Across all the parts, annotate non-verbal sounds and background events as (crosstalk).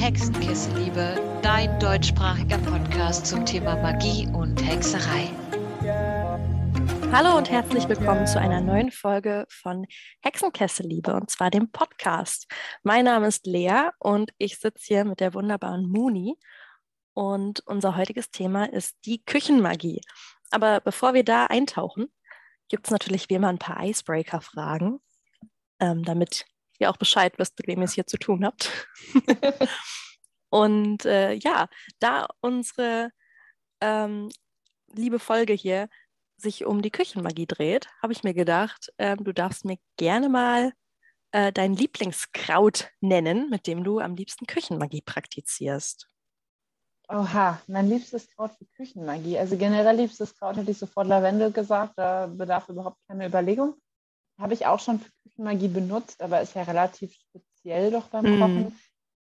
Hexenkessel-Liebe, dein deutschsprachiger Podcast zum Thema Magie und Hexerei. Hallo und herzlich willkommen zu einer neuen Folge von Hexenkessel-Liebe und zwar dem Podcast. Mein Name ist Lea und ich sitze hier mit der wunderbaren Muni und unser heutiges Thema ist die Küchenmagie. Aber bevor wir da eintauchen, gibt es natürlich wie immer ein paar Icebreaker-Fragen, ähm, damit ihr auch Bescheid wisst, mit wem ihr es hier zu tun habt. (laughs) und äh, ja, da unsere ähm, liebe Folge hier sich um die Küchenmagie dreht, habe ich mir gedacht, äh, du darfst mir gerne mal äh, dein Lieblingskraut nennen, mit dem du am liebsten Küchenmagie praktizierst. Oha, mein liebstes Kraut für Küchenmagie. Also generell liebstes Kraut hätte ich sofort Lavendel gesagt, da bedarf überhaupt keine Überlegung. Habe ich auch schon für Küchenmagie benutzt, aber ist ja relativ speziell doch beim mm. Kochen.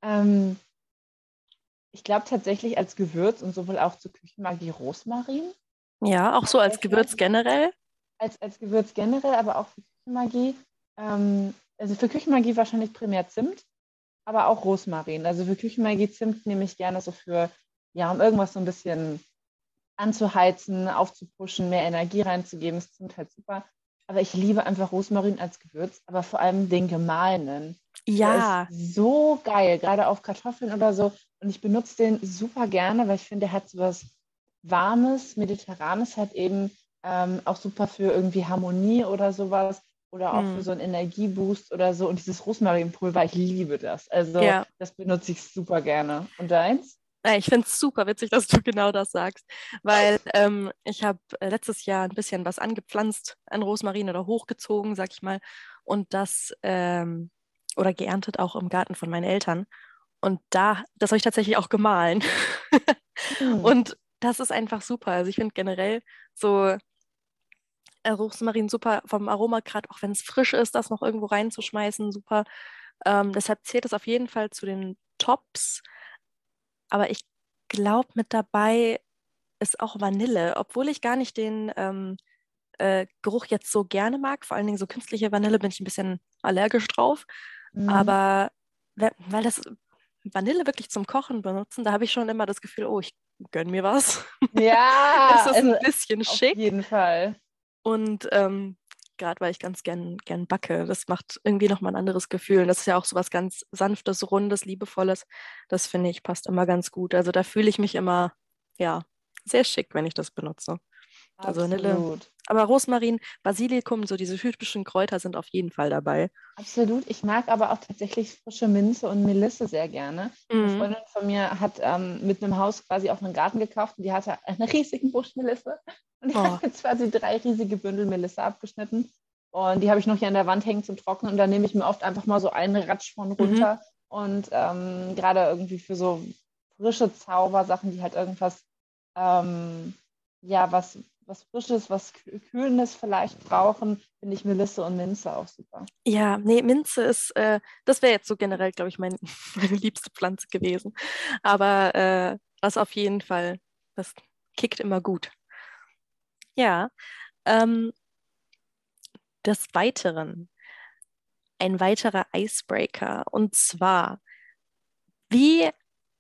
Ähm, ich glaube tatsächlich als Gewürz und sowohl auch zur Küchenmagie Rosmarin. Ja, auch so als Gewürz generell? Als, als Gewürz generell, aber auch für Küchenmagie. Ähm, also für Küchenmagie wahrscheinlich primär Zimt, aber auch Rosmarin. Also für Küchenmagie Zimt nehme ich gerne so für, ja, um irgendwas so ein bisschen anzuheizen, aufzupuschen, mehr Energie reinzugeben, ist Zimt halt super. Aber ich liebe einfach Rosmarin als Gewürz, aber vor allem den gemahlenen. Ja. So geil, gerade auf Kartoffeln oder so. Und ich benutze den super gerne, weil ich finde, der hat so was warmes, mediterranes halt eben ähm, auch super für irgendwie Harmonie oder sowas oder auch hm. für so einen Energieboost oder so. Und dieses Rosmarinpulver, ich liebe das. Also ja. das benutze ich super gerne. Und deins? Ich finde es super witzig, dass du (laughs) genau das sagst, weil ähm, ich habe äh, letztes Jahr ein bisschen was angepflanzt an Rosmarin oder hochgezogen, sag ich mal, und das ähm, oder geerntet auch im Garten von meinen Eltern. Und da, das habe ich tatsächlich auch gemahlen. mhm. (laughs) Und das ist einfach super. Also ich finde generell so äh, Rosmarin super vom Aroma, gerade auch wenn es frisch ist, das noch irgendwo reinzuschmeißen, super. Ähm, deshalb zählt es auf jeden Fall zu den Tops. Aber ich glaube, mit dabei ist auch Vanille, obwohl ich gar nicht den ähm, äh, Geruch jetzt so gerne mag. Vor allen Dingen so künstliche Vanille bin ich ein bisschen allergisch drauf. Mhm. Aber weil das Vanille wirklich zum Kochen benutzen, da habe ich schon immer das Gefühl, oh, ich gönn mir was. Ja, (laughs) das ist ein bisschen schick. Auf jeden Fall. Und ähm, gerade weil ich ganz gern, gern backe, das macht irgendwie nochmal ein anderes Gefühl. Und das ist ja auch so was ganz Sanftes, Rundes, Liebevolles. Das finde ich passt immer ganz gut. Also da fühle ich mich immer, ja, sehr schick, wenn ich das benutze. Also Vanille. Aber Rosmarin, Basilikum, so diese typischen Kräuter sind auf jeden Fall dabei. Absolut. Ich mag aber auch tatsächlich frische Minze und Melisse sehr gerne. Mhm. Eine Freundin von mir hat ähm, mit einem Haus quasi auch einen Garten gekauft und die hatte einen riesigen Busch Melisse. Und ich oh. habe jetzt quasi drei riesige Bündel Melisse abgeschnitten. Und die habe ich noch hier an der Wand hängen zum Trocknen. Und da nehme ich mir oft einfach mal so einen Ratsch von runter. Mhm. Und ähm, gerade irgendwie für so frische Zaubersachen, die halt irgendwas, ähm, ja, was, was Frisches, was Kühlendes vielleicht brauchen, finde ich Melisse und Minze auch super. Ja, nee, Minze ist, äh, das wäre jetzt so generell, glaube ich, mein, (laughs) meine liebste Pflanze gewesen. Aber äh, das auf jeden Fall, das kickt immer gut. Ja. Ähm, des Weiteren ein weiterer Icebreaker. Und zwar, wie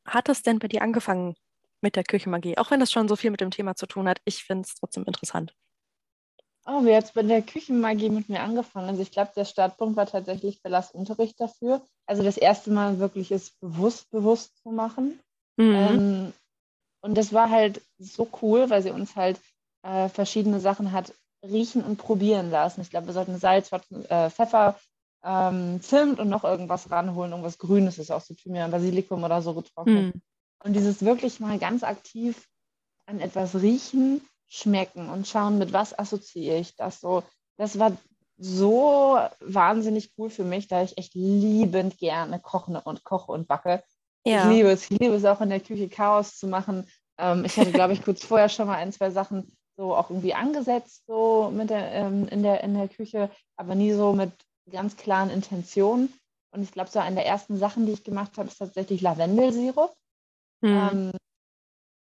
hat es denn bei dir angefangen mit der Küchenmagie? Auch wenn das schon so viel mit dem Thema zu tun hat, ich finde es trotzdem interessant. Oh, hat es bei der Küchenmagie mit mir angefangen? Also ich glaube, der Startpunkt war tatsächlich Bellas Unterricht dafür. Also das erste Mal wirklich es bewusst, bewusst zu machen. Mhm. Ähm, und das war halt so cool, weil sie uns halt äh, verschiedene Sachen hat riechen und probieren lassen. Ich glaube, wir sollten Salz, äh, Pfeffer, ähm, Zimt und noch irgendwas ranholen, irgendwas Grünes, ist auch so Thymian, Basilikum oder so getrocknet. Mm. Und dieses wirklich mal ganz aktiv an etwas riechen, schmecken und schauen, mit was assoziiere ich das so. Das war so wahnsinnig cool für mich, da ich echt liebend gerne koche und koche und backe. Ja. Ich liebe es. Ich liebe es auch in der Küche Chaos zu machen. Ähm, ich hatte, glaube ich, kurz vorher schon mal ein, zwei Sachen so auch irgendwie angesetzt, so mit der, ähm, in, der, in der Küche, aber nie so mit ganz klaren Intentionen. Und ich glaube, so eine der ersten Sachen, die ich gemacht habe, ist tatsächlich Lavendelsirup. Mhm. Ähm,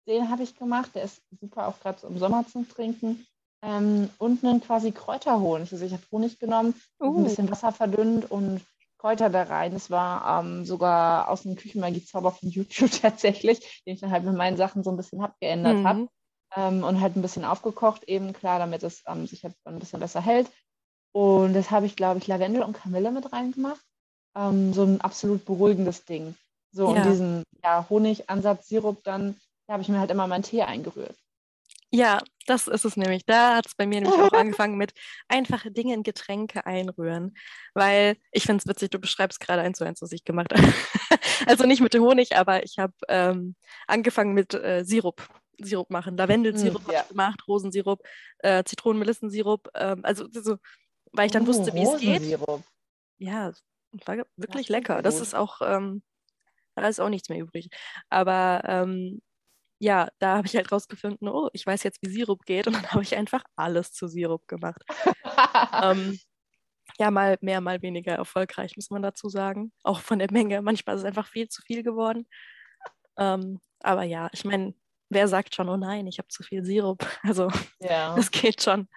den habe ich gemacht, der ist super auch gerade so im Sommer zum Trinken. Ähm, und einen quasi Kräuterhonig. Also ich habe Honig genommen, uh. ein bisschen Wasser verdünnt und Kräuter da rein. Es war ähm, sogar aus dem Küchenmagie-Zauber von YouTube (laughs) tatsächlich, den ich dann halt mit meinen Sachen so ein bisschen abgeändert mhm. habe. Ähm, und halt ein bisschen aufgekocht, eben klar, damit es ähm, sich jetzt ein bisschen besser hält. Und das habe ich, glaube ich, Lavendel und Kamille mit reingemacht. Ähm, so ein absolut beruhigendes Ding. So, ja. und diesen ja, Honigansatz, Sirup dann, da habe ich mir halt immer meinen Tee eingerührt. Ja, das ist es nämlich. Da hat es bei mir nämlich auch angefangen mit einfache Dinge in Getränke einrühren. Weil ich finde es witzig, du beschreibst gerade eins zu eins, was ich gemacht habe. (laughs) also nicht mit dem Honig, aber ich habe ähm, angefangen mit äh, Sirup. Sirup machen. Lavendelsirup hm, ja. gemacht, Rosensirup, äh, Zitronen-Melissensirup. Ähm, also so, weil ich dann oh, wusste, wie es geht. Ja, war wirklich das lecker. Das ist auch, ähm, da ist auch nichts mehr übrig. Aber ähm, ja, da habe ich halt rausgefunden, oh, ich weiß jetzt, wie Sirup geht. Und dann (laughs) habe ich einfach alles zu Sirup gemacht. ähm, (laughs) ja, mal mehr, mal weniger erfolgreich, muss man dazu sagen. Auch von der Menge. Manchmal ist es einfach viel zu viel geworden. Ähm, aber ja, ich meine, wer sagt schon, oh nein, ich habe zu viel Sirup? (laughs) Also, ja. das geht schon.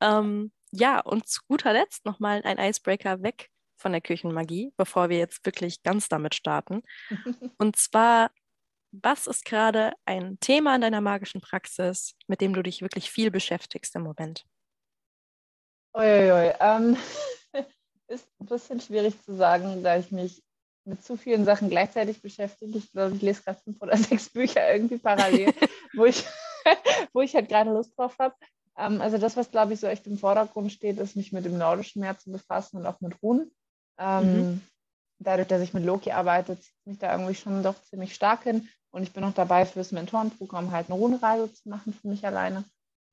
Ähm, ja, und zu guter Letzt nochmal ein Icebreaker weg von der Küchenmagie, bevor wir jetzt wirklich ganz damit starten. (laughs) und zwar, was ist gerade ein Thema in deiner magischen Praxis, mit dem du dich wirklich viel beschäftigst im Moment? Uiuiui, ähm, (laughs) ist ein bisschen schwierig zu sagen, da ich mich mit zu vielen Sachen gleichzeitig beschäftige. Ich glaube, ich lese gerade fünf oder (laughs) sechs Bücher irgendwie parallel, wo, ich, wo ich halt gerade Lust drauf habe. Ähm, also das, was, glaube ich, so echt im Vordergrund steht, ist, mich mit dem Nordischen mehr zu befassen und auch mit Runen. Ähm, mhm. Dadurch, dass ich mit Loki arbeite, zieht mich da irgendwie schon doch ziemlich stark hin. Und ich bin auch dabei, fürs Mentorenprogramm halt eine Runenreise zu machen für mich alleine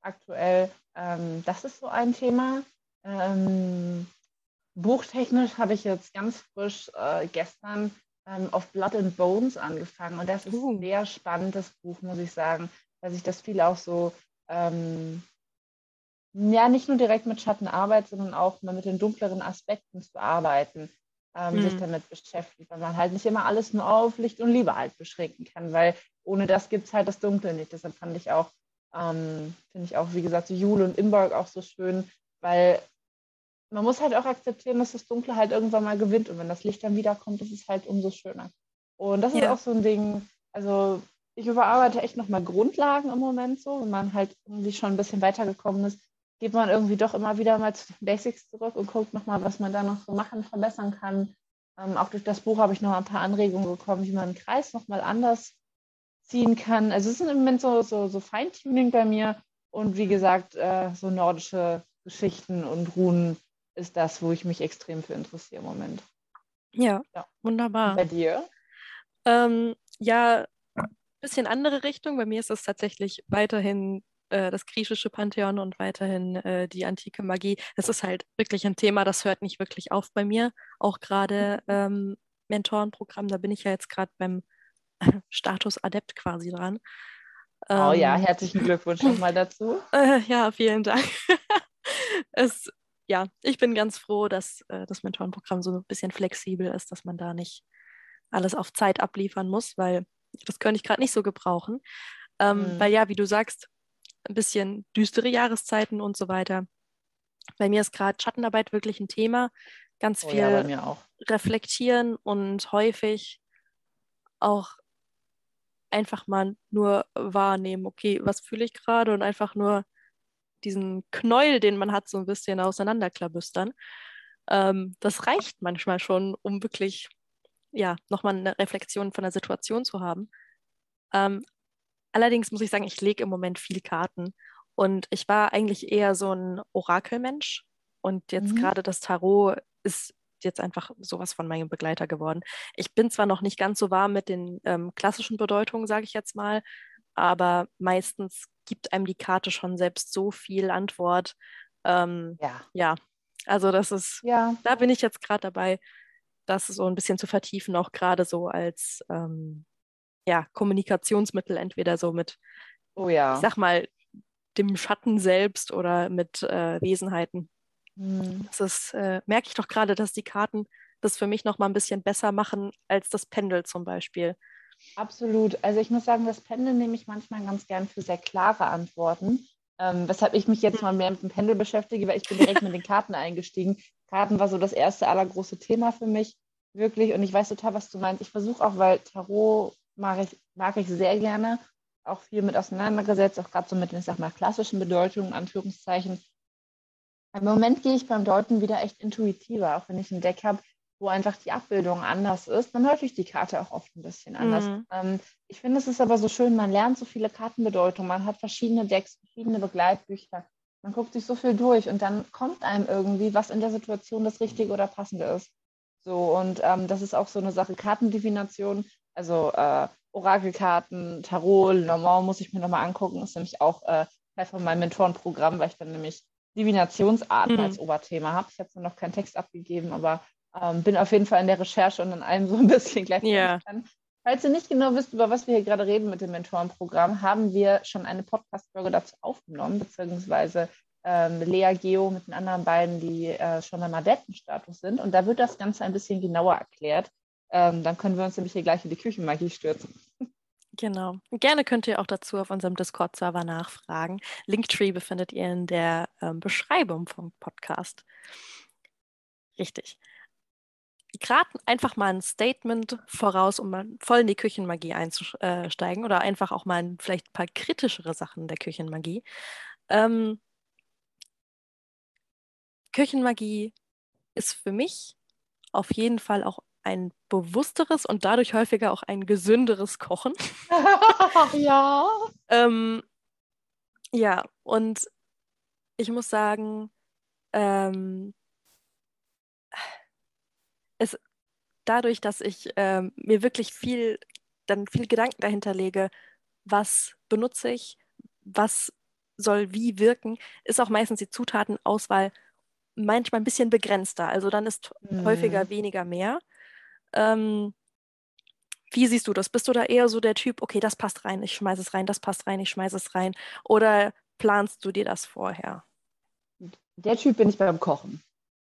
aktuell. Ähm, das ist so ein Thema. Ähm, buchtechnisch habe ich jetzt ganz frisch äh, gestern ähm, auf Blood and Bones angefangen. Und das ist uh. ein sehr spannendes Buch, muss ich sagen, weil sich das viel auch so ähm, ja, nicht nur direkt mit Schattenarbeit, sondern auch mit den dunkleren Aspekten zu arbeiten, ähm, mhm. sich damit beschäftigt, weil man halt nicht immer alles nur auf Licht und Liebe halt beschränken kann, weil ohne das gibt es halt das Dunkle nicht. Deshalb fand ich auch, ähm, finde ich auch, wie gesagt, so Jule und Imberg auch so schön, weil man muss halt auch akzeptieren, dass das Dunkle halt irgendwann mal gewinnt und wenn das Licht dann wiederkommt, ist es halt umso schöner. Und das ja. ist auch so ein Ding, also ich überarbeite echt nochmal Grundlagen im Moment so, wenn man halt irgendwie schon ein bisschen weitergekommen ist, geht man irgendwie doch immer wieder mal zu den Basics zurück und guckt nochmal, was man da noch so machen, verbessern kann. Ähm, auch durch das Buch habe ich noch ein paar Anregungen bekommen, wie man einen Kreis nochmal anders ziehen kann. Also es ist im Moment so, so, so Feintuning bei mir und wie gesagt, äh, so nordische Geschichten und Runen ist das, wo ich mich extrem für interessiere im Moment. Ja, ja. wunderbar. Und bei dir? Ähm, ja, bisschen andere Richtung. Bei mir ist es tatsächlich weiterhin äh, das griechische Pantheon und weiterhin äh, die antike Magie. Das ist halt wirklich ein Thema, das hört nicht wirklich auf bei mir. Auch gerade mhm. ähm, Mentorenprogramm, da bin ich ja jetzt gerade beim (laughs) Status Adept quasi dran. Oh ja, ähm, herzlichen Glückwunsch nochmal dazu. (laughs) Äh, ja, vielen Dank. (laughs) es, ja, ich bin ganz froh, dass äh, das Mentorenprogramm so ein bisschen flexibel ist, dass man da nicht alles auf Zeit abliefern muss, weil das könnte ich gerade nicht so gebrauchen. Ähm, mhm. Weil ja, wie du sagst, ein bisschen düstere Jahreszeiten und so weiter. Bei mir ist gerade Schattenarbeit wirklich ein Thema. Ganz viel oh ja, reflektieren und häufig auch einfach mal nur wahrnehmen, okay, was fühle ich gerade und einfach nur diesen Knäuel, den man hat, so ein bisschen auseinanderklabüstern. Ähm, das reicht manchmal schon, um wirklich ja, nochmal eine Reflexion von der Situation zu haben. Ähm, Allerdings muss ich sagen, ich lege im Moment viel Karten. Und ich war eigentlich eher so ein Orakelmensch. Und jetzt mhm. gerade das Tarot ist jetzt einfach sowas von meinem Begleiter geworden. Ich bin zwar noch nicht ganz so warm mit den ähm, klassischen Bedeutungen, sage ich jetzt mal, aber meistens gibt einem die Karte schon selbst so viel Antwort. Ähm, ja. ja, also das ist, ja. da bin ich jetzt gerade dabei, das so ein bisschen zu vertiefen, auch gerade so als ähm, ja, Kommunikationsmittel, entweder so mit, oh ja. ich sag mal, dem Schatten selbst oder mit äh, Wesenheiten. Mhm. Das ist, äh, merke ich doch gerade, dass die Karten das für mich noch mal ein bisschen besser machen als das Pendel zum Beispiel. Absolut. Also ich muss sagen, das Pendel nehme ich manchmal ganz gern für sehr klare Antworten. Ähm, weshalb ich mich jetzt mal mehr mit dem Pendel beschäftige, weil ich bin direkt mit den Karten eingestiegen. Karten war so das erste allergroße Thema für mich, wirklich. Und ich weiß total, was du meinst. Ich versuche auch, weil Tarot mag ich, mag ich sehr gerne, auch viel mit auseinandergesetzt, auch gerade so mit, ich sag mal, klassischen Bedeutungen, Anführungszeichen. Im Moment gehe ich beim Deuten wieder echt intuitiver, auch wenn ich ein Deck habe, wo einfach die Abbildung anders ist, dann hört ich die Karte auch oft ein bisschen anders. Mhm. Ähm, ich finde, es ist aber so schön, man lernt so viele Kartenbedeutungen, man hat verschiedene Decks, verschiedene Begleitbücher, man guckt sich so viel durch und dann kommt einem irgendwie, was in der Situation das Richtige oder Passende ist. So, und ähm, das ist auch so eine Sache, Kartendivination, also äh, Orakelkarten, Tarot, Normal muss ich mir nochmal angucken, ist nämlich auch äh, Teil von meinem Mentorenprogramm, weil ich dann nämlich Divinationsarten mhm. als Oberthema habe. Ich habe noch keinen Text abgegeben, aber ähm, bin auf jeden Fall in der Recherche und in allem so ein (laughs) bisschen gleichzeitig yeah. dran. Falls ihr nicht genau wisst, über was wir hier gerade reden mit dem Mentorenprogramm, haben wir schon eine Podcast-Folge dazu aufgenommen, beziehungsweise ähm, Lea Geo mit den anderen beiden, die äh, schon im Adeptenstatus sind. Und da wird das Ganze ein bisschen genauer erklärt. Ähm, dann können wir uns nämlich hier gleich in die Küchenmagie stürzen. Genau. Gerne könnt ihr auch dazu auf unserem Discord-Server nachfragen. Linktree befindet ihr in der ähm, Beschreibung vom Podcast. Richtig gerade einfach mal ein Statement voraus, um mal voll in die Küchenmagie einzusteigen oder einfach auch mal vielleicht ein paar kritischere Sachen der Küchenmagie. Ähm, Küchenmagie ist für mich auf jeden Fall auch ein bewussteres und dadurch häufiger auch ein gesünderes Kochen. (laughs) ja. ähm, ja, und ich muss sagen, ähm, es dadurch, dass ich ähm, mir wirklich viel, dann viel Gedanken dahinter lege, was benutze ich, was soll wie wirken, ist auch meistens die Zutatenauswahl manchmal ein bisschen begrenzter. Also dann ist mhm. häufiger weniger mehr. Ähm, wie siehst du das? Bist du da eher so der Typ, okay, das passt rein, ich schmeiße es rein, das passt rein, ich schmeiße es rein? Oder planst du dir das vorher? Der Typ bin ich beim Kochen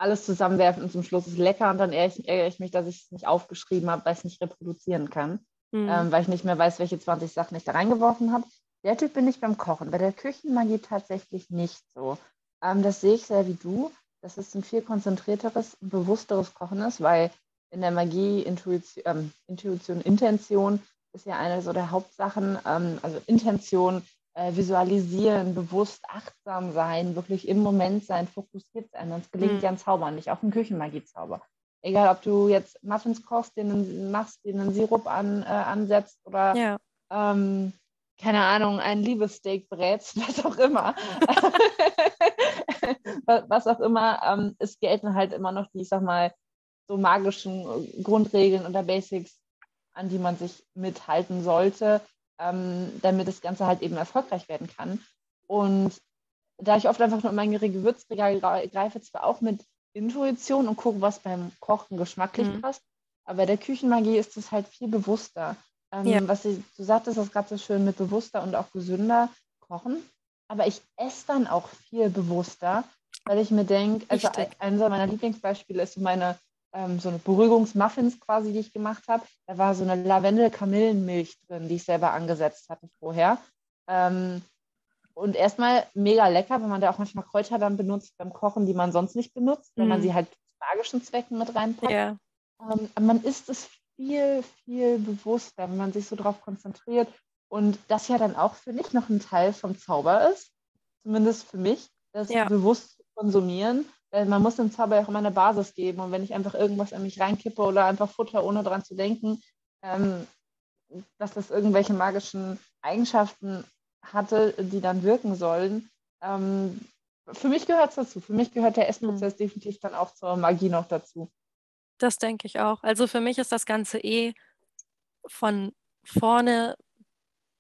alles zusammenwerfen und zum Schluss ist lecker und dann ärgere ich, mich, dass ich es nicht aufgeschrieben habe, weil ich es nicht reproduzieren kann, mhm. ähm, weil ich nicht mehr weiß, welche 20 Sachen ich da reingeworfen habe. Der Typ bin ich beim Kochen. Bei der Küchenmagie tatsächlich nicht so. Ähm, das sehe ich sehr wie du, dass es ein viel konzentrierteres bewussteres Kochen ist, weil in der Magie Intuition, ähm, Intuition Intention ist ja eine so der Hauptsachen. Ähm, also Intention äh, visualisieren, bewusst achtsam sein, wirklich im Moment sein, fokussiert sein. Sonst gelingt mhm. ja ein Zauber nicht, auch ein Küchenmagie-Zauber. Egal, ob du jetzt Muffins kochst, den machst, den einen Sirup an, äh, ansetzt oder ja. ähm, keine Ahnung, ein Liebessteak brätst, (laughs) was auch immer. (laughs) (laughs) was auch immer, ähm, es gelten halt immer noch die, ich sag mal, so magischen Grundregeln oder Basics, an die man sich mithalten sollte ähm, damit das Ganze halt eben erfolgreich werden kann. Und da ich oft einfach nur in mein Gewürzregal greife, zwar auch mit Intuition und gucke, was beim Kochen geschmacklich mhm. passt, aber bei der Küchenmagie ist es halt viel bewusster. Ähm, ja. Was ich, du sagtest, das gerade so schön mit bewusster und auch gesünder kochen. Aber ich esse dann auch viel bewusster, weil ich mir denke, also eines meiner Lieblingsbeispiele ist so meine ähm, so eine Beruhigungsmuffins quasi, die ich gemacht habe. Da war so eine Lavendel-Kamillenmilch drin, die ich selber angesetzt hatte vorher. Ähm, und erstmal mega lecker, wenn man da auch manchmal Kräuter dann benutzt beim Kochen, die man sonst nicht benutzt, wenn mm. man mhm. sie halt zu magischen Zwecken mit reinpackt. Ja. Ähm, man isst es viel, viel bewusster, wenn man sich so drauf konzentriert. Und das ja dann auch für mich noch ein Teil vom Zauber ist, zumindest für mich, das ja. bewusst zu konsumieren man muss dem Zauber ja auch immer eine Basis geben. Und wenn ich einfach irgendwas in mich reinkippe oder einfach Futter, ohne dran zu denken, ähm, dass das irgendwelche magischen Eigenschaften hatte, die dann wirken sollen, ähm, für mich gehört es dazu. Für mich gehört der Essprozess mhm. definitiv dann auch zur Magie noch dazu. Das denke ich auch. Also für mich ist das Ganze eh von vorne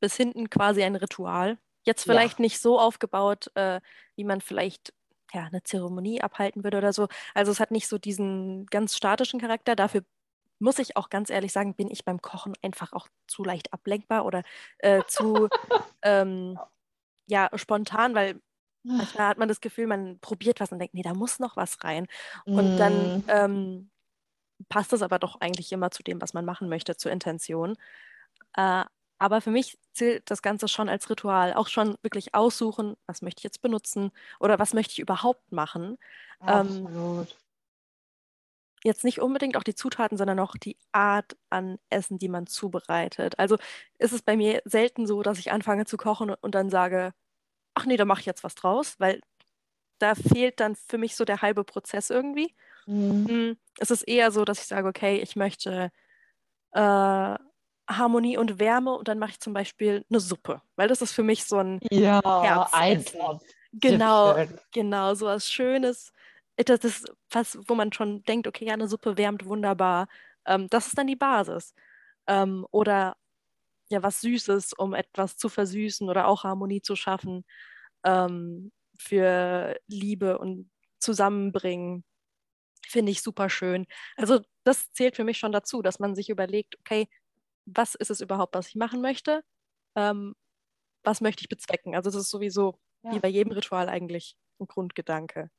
bis hinten quasi ein Ritual. Jetzt vielleicht ja. nicht so aufgebaut, äh, wie man vielleicht ja, eine Zeremonie abhalten würde oder so. Also es hat nicht so diesen ganz statischen Charakter. Dafür muss ich auch ganz ehrlich sagen, bin ich beim Kochen einfach auch zu leicht ablenkbar oder äh, zu ähm, ja, spontan, weil manchmal hat man das Gefühl, man probiert was und denkt, nee, da muss noch was rein. Und mm. dann ähm, passt es aber doch eigentlich immer zu dem, was man machen möchte, zur Intention. Äh, aber für mich zählt das Ganze schon als Ritual. Auch schon wirklich aussuchen, was möchte ich jetzt benutzen oder was möchte ich überhaupt machen. Ähm, Absolut. Ähm, jetzt nicht unbedingt auch die Zutaten, sondern auch die Art an Essen, die man zubereitet. Also ist es bei mir selten so, dass ich anfange zu kochen und dann sage, ach nee, da mache ich jetzt was draus, weil da fehlt dann für mich so der halbe Prozess irgendwie. Mhm. Hm, es ist eher so, dass ich sage, okay, ich möchte äh, Harmonie und Wärme und dann mache ich zum Beispiel eine Suppe, weil das ist für mich so ein ja, Herzessen. Genau, genau, so was Schönes. Das ist was, wo man schon denkt, okay, ja, eine Suppe wärmt wunderbar. Ähm, das ist dann die Basis. Ähm, oder ja, was Süßes, um etwas zu versüßen oder auch Harmonie zu schaffen ähm, für Liebe und Zusammenbringen. Finde ich super schön. Also das zählt für mich schon dazu, dass man sich überlegt, okay, was ist es überhaupt, was ich machen möchte? Ähm, was möchte ich bezwecken? Also das ist sowieso ja. wie bei jedem Ritual eigentlich ein Grundgedanke.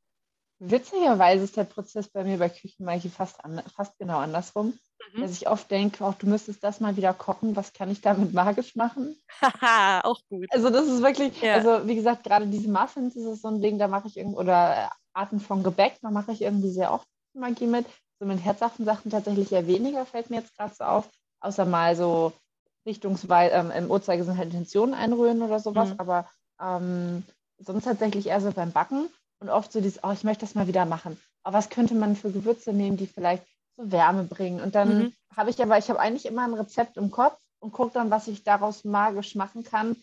Witzigerweise ist der Prozess bei mir bei Küchenmagie fast, an, fast genau andersrum. Mhm. Dass ich oft denke, auch du müsstest das mal wieder kochen, was kann ich damit magisch machen? Haha, auch gut. Also das ist wirklich, ja. also wie gesagt, gerade diese Muffins ist so ein Ding, da mache ich irgendwie, oder Arten von Gebäck, da mache ich irgendwie sehr oft Magie mit. So mit herzhaften Sachen tatsächlich eher weniger, fällt mir jetzt gerade so auf. Außer mal so richtungsweise ähm, im Uhrzeigersinn halt Intentionen einrühren oder sowas. Mhm. Aber ähm, sonst tatsächlich eher so beim Backen und oft so dieses, oh, ich möchte das mal wieder machen. Aber was könnte man für Gewürze nehmen, die vielleicht so Wärme bringen? Und dann mhm. habe ich aber, ich habe eigentlich immer ein Rezept im Kopf und gucke dann, was ich daraus magisch machen kann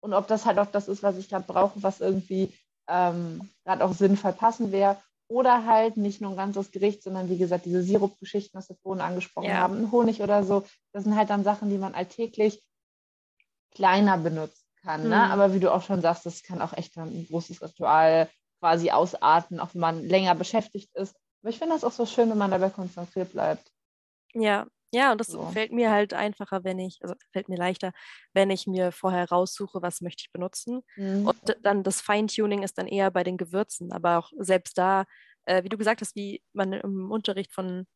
und ob das halt auch das ist, was ich gerade brauche, was irgendwie ähm, gerade auch sinnvoll passen wäre. Oder halt nicht nur ein ganzes Gericht, sondern wie gesagt, diese Sirup-Geschichten, was wir vorhin angesprochen ja. haben, Honig oder so. Das sind halt dann Sachen, die man alltäglich kleiner benutzen kann. Ne? Mhm. Ne? Aber wie du auch schon sagst, das kann auch echt ein großes Ritual quasi ausarten, auch wenn man länger beschäftigt ist. Aber ich finde das auch so schön, wenn man dabei konzentriert bleibt. Ja, ja, und das so. fällt mir halt einfacher, wenn ich, also fällt mir leichter, wenn ich mir vorher raussuche, was möchte ich benutzen. Mhm. Und dann das Feintuning ist dann eher bei den Gewürzen. Aber auch selbst da, äh, wie du gesagt hast, wie man im Unterricht von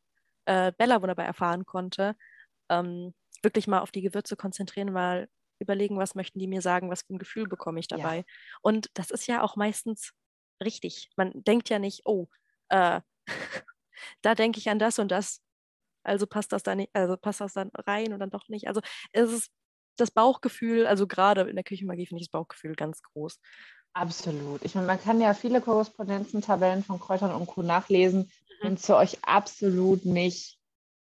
äh, Bella wunderbar erfahren konnte, ähm, wirklich mal auf die Gewürze konzentrieren, mal überlegen, was möchten die mir sagen, was für ein Gefühl bekomme ich dabei. Ja. Und das ist ja auch meistens richtig. Man denkt ja nicht, oh, äh, (laughs) da denke ich an das und das, also passt das dann nicht, also passt das dann rein und dann doch nicht. Also es ist das Bauchgefühl, also gerade in der Küchenmagie finde ich das Bauchgefühl ganz groß. Absolut. Ich meine, man kann ja viele Korrespondenzen, Tabellen von Kräutern und Co. nachlesen. Mhm. Wenn es zu euch absolut nicht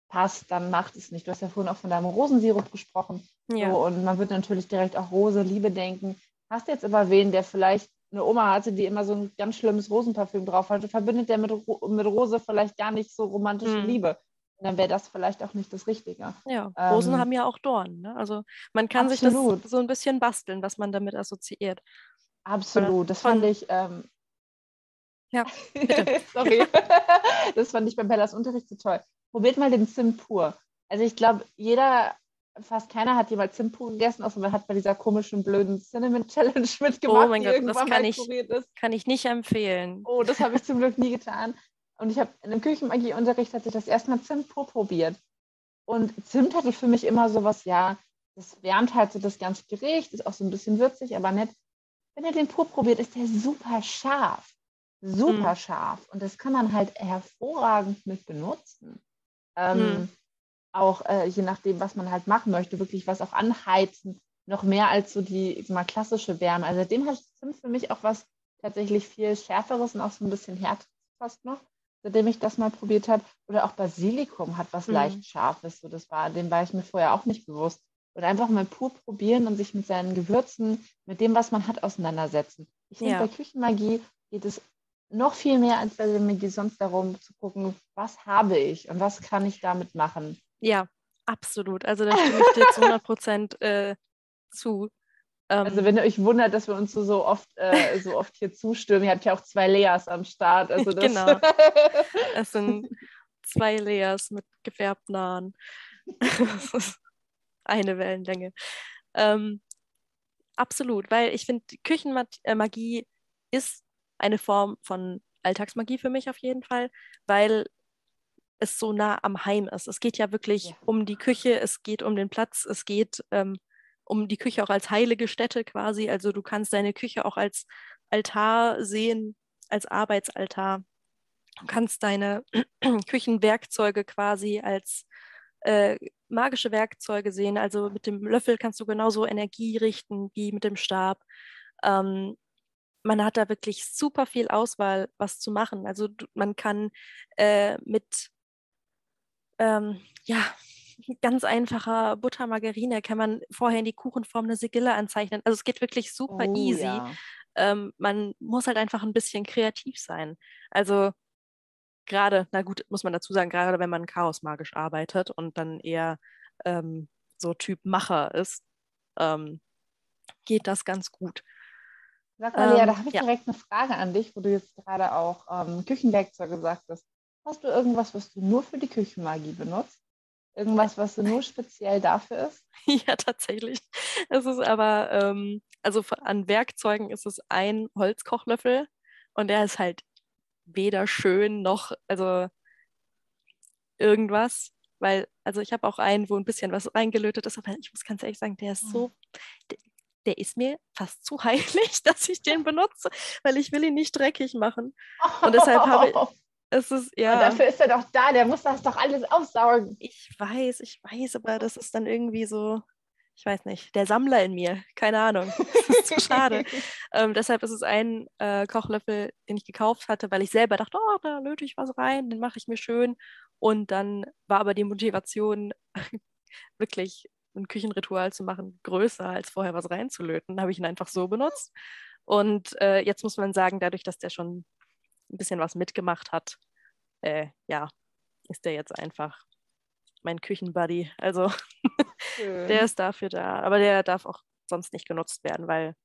passt, dann macht es nicht. Du hast ja vorhin auch von deinem Rosensirup gesprochen. Ja. So, und man wird natürlich direkt auch Rose, Liebe denken. Hast jetzt aber wen, der vielleicht eine Oma hatte, die immer so ein ganz schlimmes Rosenparfüm drauf hatte, verbindet der mit, mit Rose vielleicht gar nicht so romantische hm. Liebe. Dann wäre das vielleicht auch nicht das Richtige. Ja, Rosen ähm, haben ja auch Dornen. Ne? Also man kann absolut. sich das so ein bisschen basteln, was man damit assoziiert. Absolut, das fand ich. Ähm, ja. (laughs) Sorry. (laughs) das fand ich bei Bellas Unterricht so toll. Probiert mal den Zimt pur. Also ich glaube, jeder fast keiner hat jemals Zimtpur gegessen, außer man hat bei dieser komischen, blöden Cinnamon (laughs) Challenge mitgemacht. Oh mein Gott, das kann ich, kann ich nicht empfehlen. Oh, das habe ich zum Glück nie getan. Und ich habe in einem Küchenmagieunterricht hatte ich das erste Mal Zimtpur probiert. Und Zimt hatte für mich immer sowas, ja, das wärmt halt so das ganze Gericht, ist auch so ein bisschen würzig, aber nett. Wenn ihr den pur probiert, ist der super scharf. Super hm. scharf. Und das kann man halt hervorragend mit benutzen. Ähm, hm auch äh, je nachdem, was man halt machen möchte, wirklich was auch anheizen, noch mehr als so die mal klassische Wärme. Also seitdem hat Zimt für mich auch was tatsächlich viel Schärferes und auch so ein bisschen härter fast noch, seitdem ich das mal probiert habe. Oder auch Basilikum hat was mhm. leicht Scharfes. So, das war, dem war ich mir vorher auch nicht bewusst. Oder einfach mal pur probieren und sich mit seinen Gewürzen, mit dem, was man hat, auseinandersetzen. Ich finde, ja. bei Küchenmagie geht es noch viel mehr als bei der Magie sonst darum zu gucken, was habe ich und was kann ich damit machen. Ja, absolut. Also da stimme ich dir zu 100 Prozent äh, zu. Ähm, also wenn ihr euch wundert, dass wir uns so, so, oft, äh, so oft hier zustimmen, ihr habt ja auch zwei Leas am Start. Also das genau. (laughs) es sind zwei Leas mit gefärbten Haaren. (laughs) eine Wellenlänge. Ähm, absolut, weil ich finde, Küchenmagie äh, ist eine Form von Alltagsmagie für mich auf jeden Fall, weil es so nah am Heim ist. Es geht ja wirklich ja. um die Küche, es geht um den Platz, es geht ähm, um die Küche auch als heilige Stätte quasi. Also du kannst deine Küche auch als Altar sehen, als Arbeitsaltar. Du kannst deine (clears throat) Küchenwerkzeuge quasi als äh, magische Werkzeuge sehen. Also mit dem Löffel kannst du genauso Energie richten wie mit dem Stab. Ähm, man hat da wirklich super viel Auswahl, was zu machen. Also man kann äh, mit ähm, ja, (laughs) ganz einfacher Buttermargarine kann man vorher in die Kuchenform eine Sigille anzeichnen. Also es geht wirklich super oh, easy. Ja. Ähm, man muss halt einfach ein bisschen kreativ sein. Also gerade, na gut, muss man dazu sagen, gerade wenn man chaosmagisch arbeitet und dann eher ähm, so Typ Macher ist, ähm, geht das ganz gut. Sag mal, Lea, ähm, da habe ich ja. direkt eine Frage an dich, wo du jetzt gerade auch ähm, Küchenwerkzeuge sagtest. Hast du irgendwas, was du nur für die Küchenmagie benutzt? Irgendwas, was nur speziell dafür ist? (laughs) Ja, tatsächlich. Es ist aber, ähm, also an Werkzeugen ist es ein Holzkochlöffel und der ist halt weder schön noch, also irgendwas. Weil, also ich habe auch einen, wo ein bisschen was reingelötet ist, aber ich muss ganz ehrlich sagen, der ist so, der, der ist mir fast zu (laughs) heilig, dass ich den benutze, weil ich will ihn nicht dreckig machen. Und deshalb habe ich, (laughs) es ist, ja. Und dafür ist er doch da, der muss das doch alles aufsaugen. Ich weiß, ich weiß, aber das ist dann irgendwie so, ich weiß nicht, der Sammler in mir, keine Ahnung. (laughs) Das ist zu schade. ähm, deshalb ist es ein äh, Kochlöffel, den ich gekauft hatte, weil ich selber dachte, oh, da löte ich was rein, den mache ich mir schön. Und dann war aber die Motivation, (laughs) wirklich ein Küchenritual zu machen, größer als vorher was reinzulöten. Dann habe ich ihn einfach so benutzt. Und äh, jetzt muss man sagen, dadurch, dass der schon ein bisschen was mitgemacht hat, äh, ja, ist der jetzt einfach mein Küchenbuddy. Also (laughs) der ist dafür da. Aber der darf auch sonst nicht genutzt werden, weil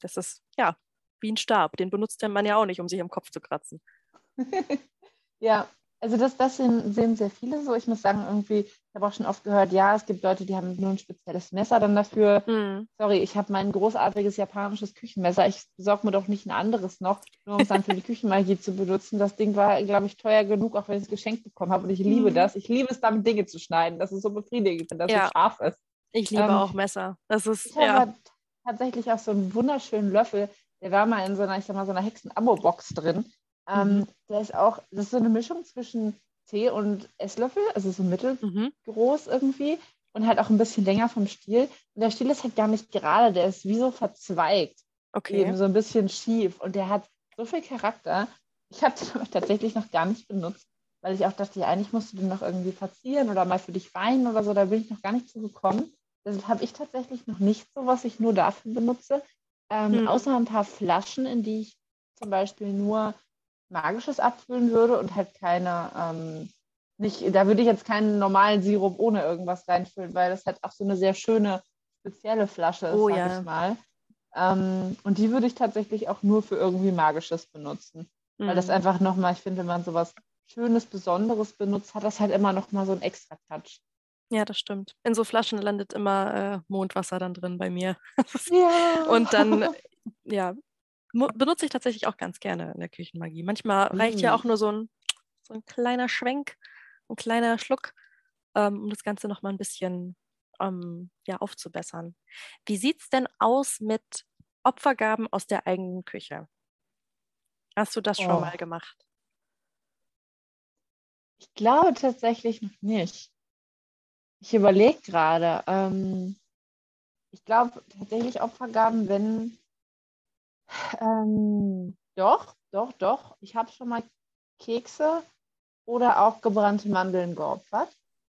das ist ja wie ein Stab. Den benutzt man ja auch nicht, um sich am Kopf zu kratzen. (laughs) ja, also das, das sehen, sehen, sehr viele so. Ich muss sagen, irgendwie, ich habe auch schon oft gehört, ja, es gibt Leute, die haben nur ein spezielles Messer dann dafür. Mhm. Sorry, ich habe mein großartiges japanisches Küchenmesser. Ich besorge mir doch nicht ein anderes noch, nur um es dann für die (laughs) Küchenmagie zu benutzen. Das Ding war, glaube ich, teuer genug, auch wenn ich es geschenkt bekommen habe. Und ich liebe mhm. das. Ich liebe es, damit Dinge zu schneiden. Das ist so befriedigend, wenn das ja. so scharf ist. Ich liebe ähm, auch Messer. Das ist, ich ja. habe tatsächlich auch so einen wunderschönen Löffel. Der war mal in so einer, ich sag mal, so einer Hexen-Abo-Box drin. Ähm, mhm. Der ist auch, das ist so eine Mischung zwischen Tee und Esslöffel, also so mittelgroß mhm. irgendwie und halt auch ein bisschen länger vom Stiel. Und der Stiel ist halt gar nicht gerade, der ist wie so verzweigt. Okay. Eben so ein bisschen schief. Und der hat so viel Charakter. Ich habe (laughs) den tatsächlich noch gar nicht benutzt, weil ich auch dachte, ja, eigentlich musst du den noch irgendwie verzieren oder mal für dich weinen oder so. Da bin ich noch gar nicht zu gekommen. Deshalb habe ich tatsächlich noch nicht so, was ich nur dafür benutze. Ähm, hm. Außer ein paar Flaschen, in die ich zum Beispiel nur Magisches abfüllen würde und halt keine, ähm, nicht, da würde ich jetzt keinen normalen Sirup ohne irgendwas reinfüllen, weil das halt auch so eine sehr schöne, spezielle Flasche ist, oh, sag ja. ich mal. Ähm, und die würde ich tatsächlich auch nur für irgendwie Magisches benutzen. Mhm. Weil das mhm. einfach nochmal, ich finde, wenn man sowas Schönes, Besonderes benutzt, hat das halt immer nochmal so einen extra Touch. Ja, das stimmt. In so Flaschen landet immer äh, Mondwasser dann drin bei mir. (laughs) ja. Und dann, (laughs) ja, benutze ich tatsächlich auch ganz gerne in der Küchenmagie. Manchmal mm. reicht ja auch mm. nur so ein, so ein kleiner Schwenk, ein kleiner Schluck, ähm, um das Ganze nochmal ein bisschen ähm, ja, aufzubessern. Wie sieht es denn aus mit Opfergaben aus der eigenen Küche? Hast du das oh. schon mal gemacht? Ich glaube tatsächlich noch nicht. Ich überlege gerade. Ähm, ich glaube tatsächlich Opfergaben, wenn ähm, doch, doch, doch. Ich habe schon mal Kekse oder auch gebrannte Mandeln geopfert.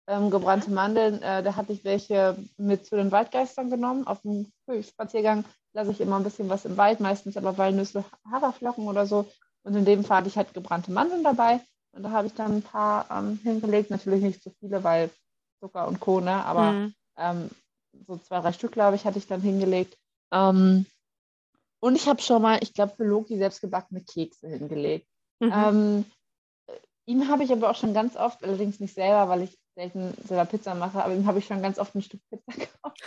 Ähm, gebrannte Mandeln, äh, da hatte ich welche mit zu den Waldgeistern genommen. Auf dem Spaziergang lasse ich immer ein bisschen was im Wald, meistens aber Walnüsse, Haferflocken oder so. Und in dem Fall hatte ich halt gebrannte Mandeln dabei. Und da habe ich dann ein paar ähm, hingelegt. Natürlich nicht so viele, weil Zucker und Co. Ne? Aber mhm. ähm, so zwei, drei Stück, glaube ich, hatte ich dann hingelegt. Ähm, und ich habe schon mal, ich glaube, für Loki selbstgebackene Kekse hingelegt. Mhm. Ähm, ihm habe ich aber auch schon ganz oft, allerdings nicht selber, weil ich selten selber Pizza mache, aber ihm habe ich schon ganz oft ein Stück Pizza (laughs) gekauft.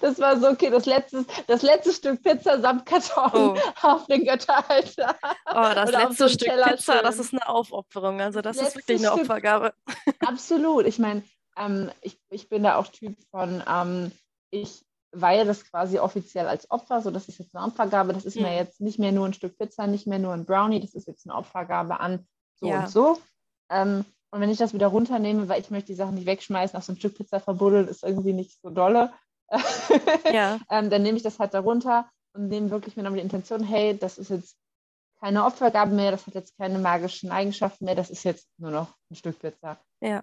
Das war so, okay, das letzte, das letzte Stück Pizza samt Karton oh. auf den Götterhalter. Oh, das Oder letzte Stück Teller Pizza, schön. das ist eine Aufopferung. Also das ist wirklich eine Stück, Opfergabe. Absolut. Ich meine, ähm, ich, ich bin da auch Typ von, ähm, ich weihe das quasi offiziell als Opfer, so das ist jetzt eine Opfergabe, das ist mhm. mir jetzt nicht mehr nur ein Stück Pizza, nicht mehr nur ein Brownie, das ist jetzt eine Opfergabe an so ja. und so. Ähm, und wenn ich das wieder runternehme, weil ich möchte die Sachen nicht wegschmeißen, auch so ein Stück Pizza verbuddelt ist irgendwie nicht so dolle, (laughs) ja. ähm, dann nehme ich das halt darunter und nehme wirklich mir nochmal die Intention, hey, das ist jetzt keine Opfergabe mehr, das hat jetzt keine magischen Eigenschaften mehr, das ist jetzt nur noch ein Stück Pizza. Ja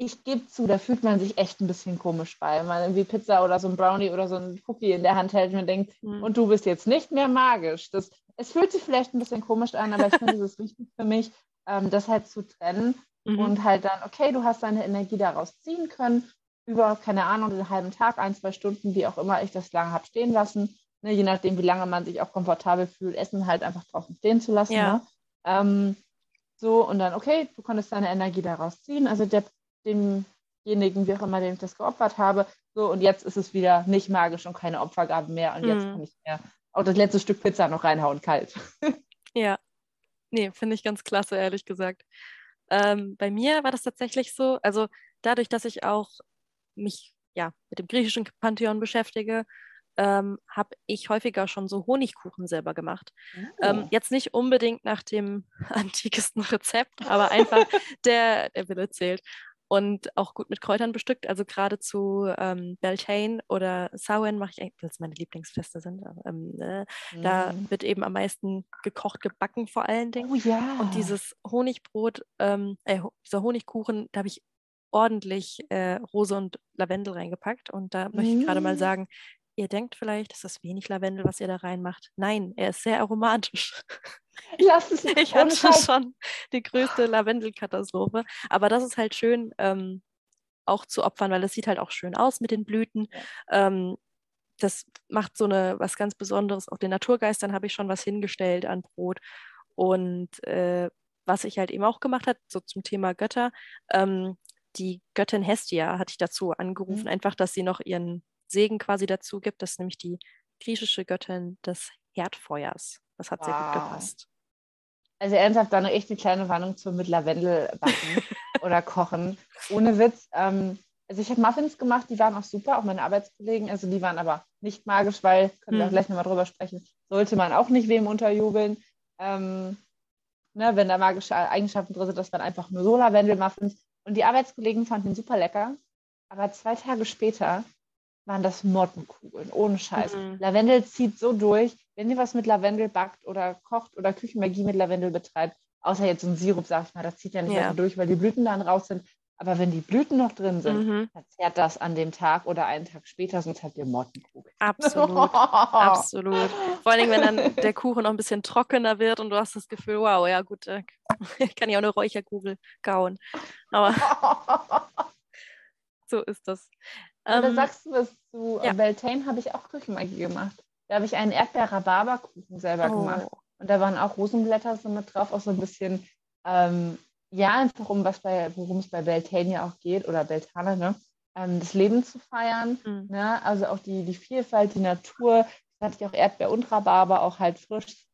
ich gebe zu, da fühlt man sich echt ein bisschen komisch bei, wenn man irgendwie Pizza oder so ein Brownie oder so ein Cookie in der Hand hält und denkt, mhm. und du bist jetzt nicht mehr magisch. Das, es fühlt sich vielleicht ein bisschen komisch an, aber ich finde, es ist wichtig für mich, ähm, das halt zu trennen mhm. und halt dann, okay, du hast deine Energie daraus ziehen können, über, keine Ahnung, einen halben Tag, ein, zwei Stunden, wie auch immer ich das lange habe stehen lassen. Ne, je nachdem, wie lange man sich auch komfortabel fühlt, Essen halt einfach draußen stehen zu lassen. Ja. Ne? Ähm, so, und dann, okay, du konntest deine Energie daraus ziehen. Also der demjenigen, wie auch immer, dem ich das geopfert habe. So, und jetzt ist es wieder nicht magisch und keine Opfergabe mehr. Und jetzt mhm. kann ich mir auch das letzte Stück Pizza noch reinhauen, kalt. (laughs) ja. Nee, finde ich ganz klasse, ehrlich gesagt. Ähm, bei mir war das tatsächlich so, also dadurch, dass ich auch mich ja, mit dem griechischen Pantheon beschäftige, ähm, habe ich häufiger schon so Honigkuchen selber gemacht. Oh. Ähm, jetzt nicht unbedingt nach dem (laughs) antikesten Rezept, aber einfach der, der Wille zählt und auch gut mit Kräutern bestückt. Also gerade zu ähm, Beltane oder Samhain mache ich eigentlich, weil es meine Lieblingsfeste sind. Ähm, äh, mm. Da mhm. wird eben am meisten gekocht, gebacken vor allen Dingen. Oh ja. Und dieses Honigbrot, ähm, äh, dieser Honigkuchen, da habe ich ordentlich äh, Rose und Lavendel reingepackt. Und da möchte ich gerade mal mm. sagen, Ihr denkt vielleicht, das ist wenig Lavendel, was ihr da reinmacht. Nein, er ist sehr aromatisch. (laughs) Lass es (laughs) ich hatte schon die größte Lavendelkatastrophe. Aber das ist halt schön ähm, auch zu opfern, weil es sieht halt auch schön aus mit den Blüten. Ähm, das macht so eine was ganz Besonderes. Auch den Naturgeistern habe ich schon was hingestellt an Brot. Und äh, was ich halt eben auch gemacht habe, so zum Thema Götter, ähm, die Göttin Hestia hatte ich dazu angerufen, mhm. einfach, dass sie noch ihren Segen quasi dazu gibt. Das ist nämlich die griechische Göttin des Herdfeuers. Das hat wow. sehr gut gepasst. Also ernsthaft, da noch echt eine kleine Warnung zum mit Lavendel backen (laughs) oder kochen. Ohne Witz. Ähm, also ich habe Muffins gemacht, die waren auch super, auch meine Arbeitskollegen. Also die waren aber nicht magisch, weil, können wir auch hm. gleich nochmal drüber sprechen, sollte man auch nicht wem unterjubeln. Ähm, ne, wenn da magische Eigenschaften drin sind, das waren einfach nur so Lavendel-Muffins. Und die Arbeitskollegen fanden ihn super lecker. Aber zwei Tage später waren das Mottenkugeln, ohne Scheiß. Mhm. Lavendel zieht so durch. Wenn ihr was mit Lavendel backt oder kocht oder Küchenmagie mit Lavendel betreibt, außer jetzt so ein Sirup, sag ich mal, das zieht ja nicht ja. durch, weil die Blüten dann raus sind. Aber wenn die Blüten noch drin sind, mhm. verzehrt das an dem Tag oder einen Tag später, sonst habt ihr Mottenkugeln. Absolut, (laughs) absolut. Vor allem, wenn dann der Kuchen noch ein bisschen trockener wird und du hast das Gefühl, wow, ja gut, äh, (laughs) kann ich auch eine Räucherkugel kauen. Aber (laughs) so ist das. Ähm, da sagst du was zu ja. Beltane, habe ich auch Küchenmagie gemacht. Da habe ich einen Erdbeer-Rhabarber-Kuchen selber oh. gemacht. Und da waren auch Rosenblätter so mit drauf, auch so ein bisschen, ähm, ja, einfach um was bei, worum es bei Beltane ja auch geht, oder Beltane, ne? Ähm, das Leben zu feiern. Mhm. Ne? Also auch die, die Vielfalt, die Natur. Da hatte ich auch Erdbeer und Rhabarber, auch halt frisch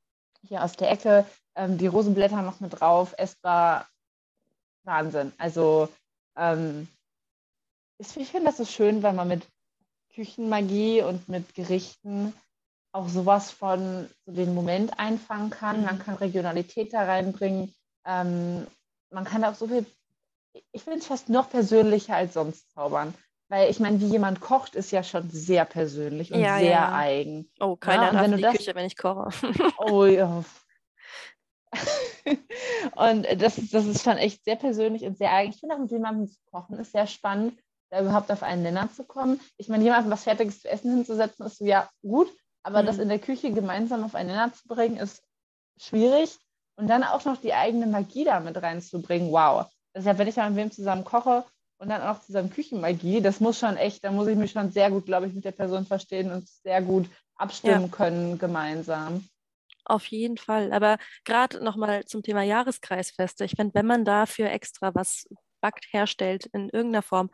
hier aus der Ecke. Ähm, die Rosenblätter noch mit drauf, essbar. Wahnsinn. Also ähm, ich finde das so schön, weil man mit Küchenmagie und mit Gerichten auch sowas von so den Moment einfangen kann. Man mhm. kann Regionalität da reinbringen. Ähm, man kann auch so viel, ich finde es fast noch persönlicher als sonst zaubern. Weil ich meine, wie jemand kocht, ist ja schon sehr persönlich und ja, sehr ja. eigen. Oh, keiner ja, darf in die das... Küche, wenn ich koche. (laughs) (laughs) oh ja. (laughs) und das, das ist schon echt sehr persönlich und sehr eigen. Ich finde auch mit jemandem zu kochen ist sehr spannend, da überhaupt auf einen Nenner zu kommen. Ich meine, jemandem was Fertiges zu essen hinzusetzen, ist ja, gut, aber mhm. das in der Küche gemeinsam auf einen Nenner zu bringen, ist schwierig. Und dann auch noch die eigene Magie damit reinzubringen, wow. Deshalb, wenn ich mal mit wem zusammen koche und dann auch zusammen Küchenmagie, das muss schon echt, da muss ich mich schon sehr gut, glaube ich, mit der Person verstehen und sehr gut abstimmen ja. können gemeinsam. Auf jeden Fall. Aber gerade nochmal zum Thema Jahreskreisfeste. Ich finde, wenn man dafür extra was backt, herstellt in irgendeiner Form,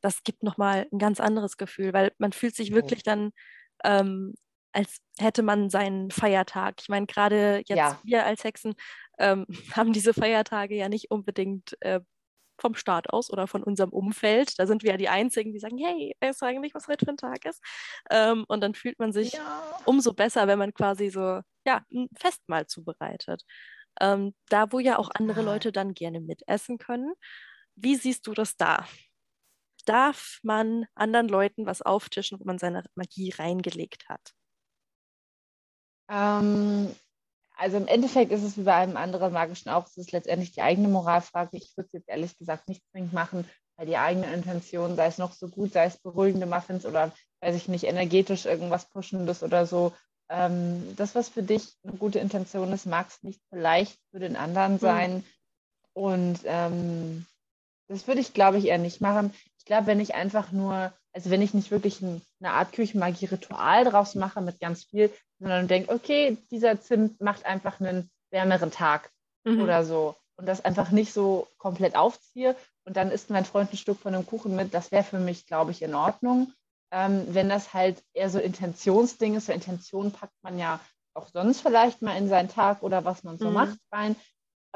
das gibt nochmal ein ganz anderes Gefühl, weil man fühlt sich wirklich dann, ähm, als hätte man seinen Feiertag. Ich meine, gerade jetzt ja. wir als Hexen ähm, (laughs) haben diese Feiertage ja nicht unbedingt äh, vom Staat aus oder von unserem Umfeld. Da sind wir ja die Einzigen, die sagen, hey, weißt du eigentlich, was heute für ein Tag ist? Ähm, und dann fühlt man sich ja. umso besser, wenn man quasi so, ja, ein Festmahl zubereitet. Ähm, da, wo ja auch andere Leute dann gerne mitessen können. Wie siehst du das da? Darf man anderen Leuten was auftischen, wo man seine Magie reingelegt hat? Ähm, also im Endeffekt ist es wie bei einem anderen magischen auch, es ist letztendlich die eigene Moralfrage. Ich würde es jetzt ehrlich gesagt nicht zwingend machen, weil die eigene Intention, sei es noch so gut, sei es beruhigende Muffins oder, weiß ich nicht, energetisch irgendwas Pushendes oder so. Ähm, das, was für dich eine gute Intention ist, mag es nicht vielleicht für den anderen mhm. sein. Mhm. Und ähm, das würde ich, glaube ich, eher nicht machen. Ich glaube, wenn ich einfach nur, also wenn ich nicht wirklich ein, eine Art Küchenmagie-Ritual draus mache mit ganz viel, sondern denke, okay, dieser Zimt macht einfach einen wärmeren Tag mhm. oder so und das einfach nicht so komplett aufziehe und dann isst mein Freund ein Stück von einem Kuchen mit, das wäre für mich, glaube ich, in Ordnung. Ähm, wenn das halt eher so Intentionsding ist, weil Intention packt man ja auch sonst vielleicht mal in seinen Tag oder was man so mhm. macht rein.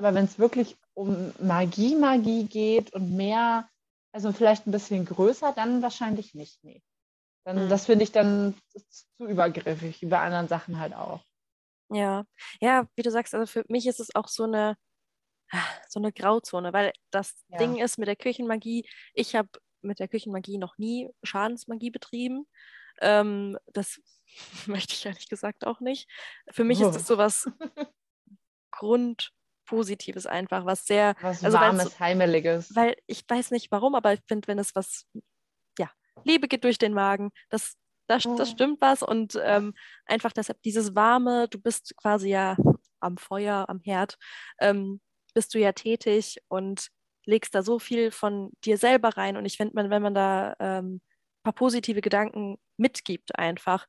Aber wenn es wirklich um Magie, Magie geht und mehr, also vielleicht ein bisschen größer, dann wahrscheinlich nicht. Nee. Dann, mhm. Das finde ich dann zu übergriffig, wie bei anderen Sachen halt auch. Ja, ja, wie du sagst, also für mich ist es auch so eine, so eine Grauzone, weil das ja. Ding ist mit der Küchenmagie, ich habe mit der Küchenmagie noch nie Schadensmagie betrieben. Ähm, das (laughs) möchte ich ehrlich gesagt auch nicht. Für mich oh. ist das so was (laughs) Grundpositives einfach, was sehr. Was also warmes, heimeliges. Weil ich weiß nicht warum, aber ich finde, wenn es was Liebe geht durch den Magen. Das, das, das oh. stimmt was. Und ähm, einfach deshalb dieses warme, du bist quasi ja am Feuer, am Herd, ähm, bist du ja tätig und legst da so viel von dir selber rein. Und ich finde, wenn man da ähm, ein paar positive Gedanken mitgibt, einfach,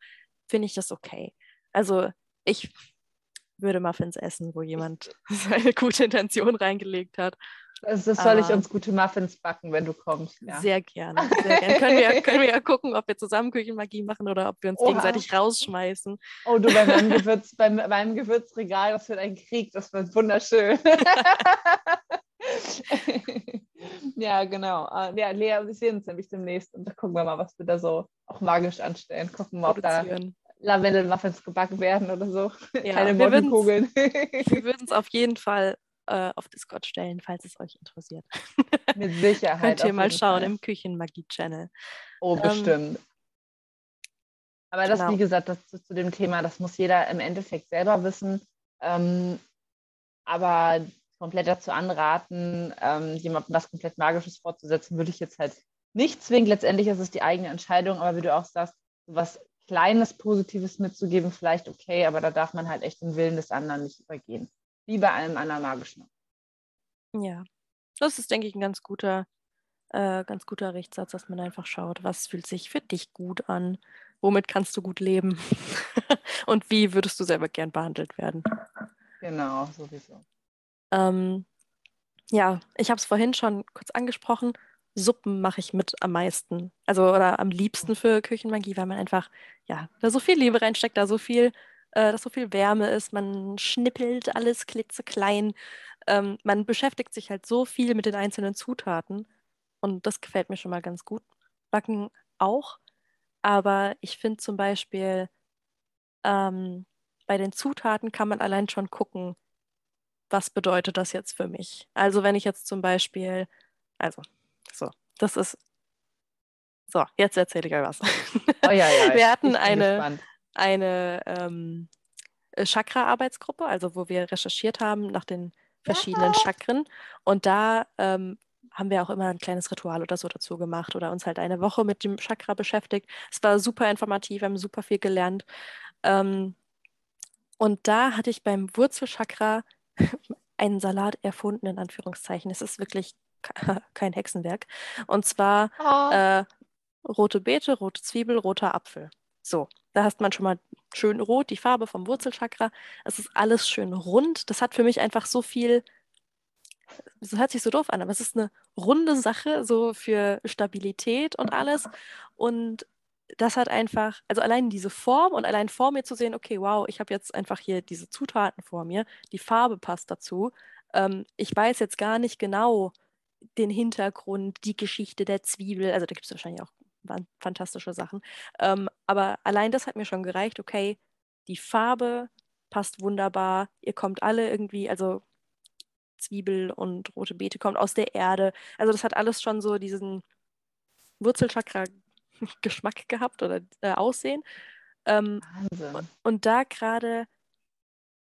finde ich das okay. Also ich würde Muffins essen, wo jemand (laughs) seine gute Intention reingelegt hat. Also das soll ich uns gute Muffins backen, wenn du kommst. Ja. Sehr gerne. Sehr gerne. können, wir, (laughs) können wir ja gucken, ob wir zusammen Küchenmagie machen oder ob wir uns Oha. gegenseitig rausschmeißen. Oh, du bei meinem, (laughs) Gewürz, bei meinem Gewürzregal, das wird ein Krieg, das wird wunderschön. ja, genau. Ah, ja, Lea, wir sehen uns nämlich demnächst und da gucken wir mal, was wir da so auch magisch anstellen. Gucken wir, ob da Lavendel-Muffins gebacken werden oder so. Ja, Keine Moddenkugeln. Wir würden es (laughs) auf jeden Fall äh, auf Discord stellen, falls es euch interessiert. Mit Sicherheit. (laughs) Könnt ihr mal schauen Fall. im Küchenmagie-Channel. Oh, ähm, bestimmt. Ähm, aber das, genau. wie gesagt, das zu, zu, dem Thema, das muss jeder im Endeffekt selber wissen. Ähm, aber komplett dazu anraten, ähm, jemandem was komplett Magisches vorzusetzen, würde ich jetzt halt nicht zwingen. Letztendlich ist es die eigene Entscheidung, aber wie du auch sagst, was Kleines Positives mitzugeben, vielleicht okay, aber da darf man halt echt den Willen des anderen nicht übergehen wie bei allem anderen magischen. Ja, das ist, denke ich, ein ganz guter, äh, ganz guter Richtsatz, dass man einfach schaut, was fühlt sich für dich gut an, womit kannst du gut leben (laughs) und wie würdest du selber gern behandelt werden. Genau, sowieso. Ähm, ja, ich habe es vorhin schon kurz angesprochen. Suppen mache ich mit am meisten. Also oder am liebsten für Küchenmagie, weil man einfach, ja, da so viel Liebe reinsteckt, da so viel äh, dass so viel Wärme ist. Man schnippelt alles klitzeklein. Ähm, man beschäftigt sich halt so viel mit den einzelnen Zutaten. Und das gefällt mir schon mal ganz gut. Backen auch. Aber ich finde zum Beispiel, ähm, bei den Zutaten kann man allein schon gucken, was bedeutet das jetzt für mich. Also wenn ich jetzt zum Beispiel, also, so, das ist, so, jetzt erzähle ich euch was. Oh ja, ja, (laughs) Wir hatten eine, gespannt eine ähm, äh, Chakra-Arbeitsgruppe, also wo wir recherchiert haben nach den verschiedenen Chakren. Und da ähm, haben wir auch immer ein kleines Ritual oder so dazu gemacht oder uns halt eine Woche mit dem Chakra beschäftigt. Es war super informativ, wir haben super viel gelernt. Ähm, und da hatte ich beim Wurzelchakra (laughs) einen Salat erfunden, in Anführungszeichen. Es ist wirklich (laughs) kein Hexenwerk. Und zwar oh. äh, rote Beete, rote Zwiebel, roter Apfel. So, da hast man schon mal schön rot, die Farbe vom Wurzelchakra. Es ist alles schön rund. Das hat für mich einfach so viel, das hört sich so doof an, aber es ist eine runde Sache, so für Stabilität und alles. Und das hat einfach, also allein diese Form und allein vor mir zu sehen, okay, wow, ich habe jetzt einfach hier diese Zutaten vor mir, die Farbe passt dazu. Ähm, ich weiß jetzt gar nicht genau, den Hintergrund, die Geschichte der Zwiebel. Also da gibt es wahrscheinlich auch fantastische Sachen. Ähm, aber allein das hat mir schon gereicht. Okay, die Farbe passt wunderbar. Ihr kommt alle irgendwie, also Zwiebel und rote Beete kommt aus der Erde. Also das hat alles schon so diesen Wurzelchakra-Geschmack (laughs) gehabt oder äh, Aussehen. Ähm, Wahnsinn. Und da gerade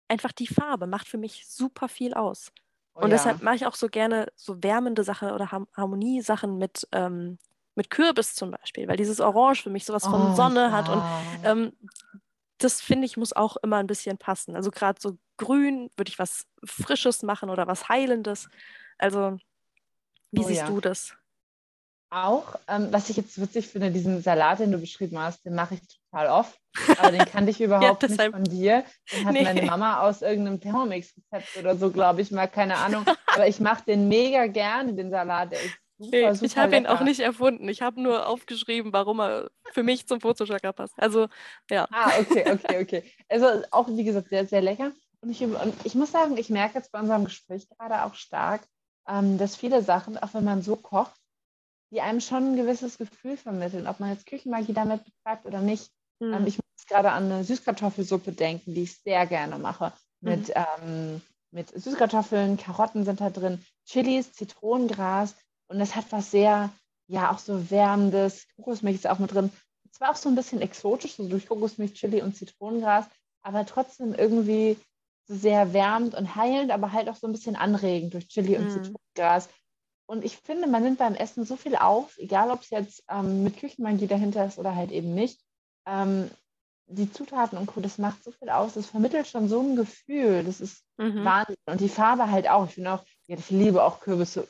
einfach die Farbe macht für mich super viel aus. Oh, und ja. deshalb mache ich auch so gerne so wärmende Sachen oder Harmoniesachen mit, ähm, mit Kürbis zum Beispiel, weil dieses Orange für mich sowas von oh, Sonne ja. hat und ähm, das finde ich muss auch immer ein bisschen passen. Also gerade so grün würde ich was Frisches machen oder was Heilendes. Also wie oh, siehst ja. du das? Auch, ähm, was ich jetzt witzig finde, diesen Salat, den du beschrieben hast, den mache ich total oft. Aber den kannte ich (laughs) überhaupt ja, nicht von dir. Den hat nee. meine Mama aus irgendeinem Thermomix-Rezept oder so, glaube ich mal, keine Ahnung. Aber ich mache den mega gerne, den Salat. Der ist super, nee, super ich habe ihn auch nicht erfunden. Ich habe nur aufgeschrieben, warum er für mich zum Fotochakra passt. Also, ja. Ah, okay, okay, okay. Also auch, wie gesagt, sehr, sehr lecker. Und ich, und ich muss sagen, ich merke jetzt bei unserem Gespräch gerade auch stark, ähm, dass viele Sachen, auch wenn man so kocht, die einem schon ein gewisses Gefühl vermitteln, ob man jetzt Küchenmagie damit betreibt oder nicht. Mhm. Ähm, ich muss gerade an eine Süßkartoffelsuppe denken, die ich sehr gerne mache. Mit, mhm. ähm, mit Süßkartoffeln, Karotten sind da drin, Chilis, Zitronengras und das hat was sehr, ja, auch so wärmendes. Kokosmilch ist auch mit drin. Zwar auch so ein bisschen exotisch, so durch Kokosmilch, Chili und Zitronengras, aber trotzdem irgendwie sehr wärmend und heilend, aber halt auch so ein bisschen anregend durch Chili und mhm. Zitronengras. Und ich finde, man nimmt beim Essen so viel auf, egal ob es jetzt ähm, mit Küchenmagie dahinter ist oder halt eben nicht. Ähm, die Zutaten und Co., das macht so viel aus. Das vermittelt schon so ein Gefühl. Das ist mhm. Wahnsinn. Und die Farbe halt auch. Ich finde auch, ja, ich liebe auch Kürbisse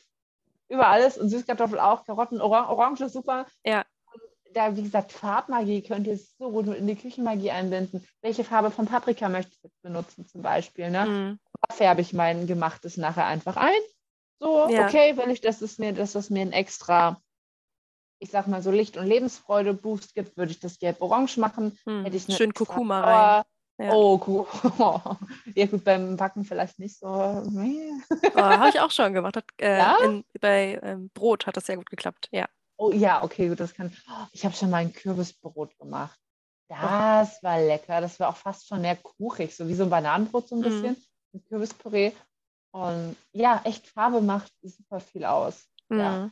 über alles und Süßkartoffel auch, Karotten, Orang Orange ist super. Ja. Und da, wie gesagt, Farbmagie könnt ihr so gut in die Küchenmagie einbinden. Welche Farbe von Paprika möchte ich jetzt benutzen, zum Beispiel? Ne? Mhm. Da färbe ich mein Gemachtes nachher einfach ein so, ja. okay, wenn ich, dass es mir, dass das mir ein extra, ich sag mal so Licht- und Lebensfreude-Boost gibt, würde ich das gelb-orange machen. Hm. Hätte ich Schön Kurkuma rein. Ja. Oh, oh, (laughs) ja gut, beim Backen vielleicht nicht so. oh, Habe ich auch schon gemacht. Hat, äh, ja? in, bei ähm, Brot hat das sehr gut geklappt, ja. Oh ja, okay, gut, das kann. ich habe schon mal ein Kürbisbrot gemacht. Das war lecker. Das war auch fast schon mehr kuchig, so wie so ein Bananenbrot so ein mhm. bisschen. Mit Kürbispüree. Und ja, echt Farbe macht super viel aus. Mhm. Ja.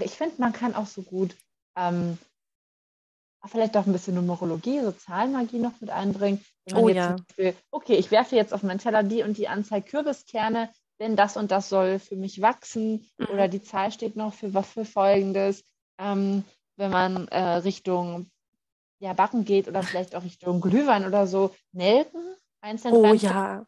Ich finde, man kann auch so gut ähm, vielleicht auch ein bisschen Numerologie, so Zahlenmagie noch mit einbringen. oh ja. Beispiel, okay, ich werfe jetzt auf meinen Teller die und die Anzahl Kürbiskerne, denn das und das soll für mich wachsen mhm. oder die Zahl steht noch für, für Folgendes. Ähm, wenn man äh, Richtung ja, Backen geht oder vielleicht auch Richtung Glühwein oder so, Nelken einzeln oh, ja.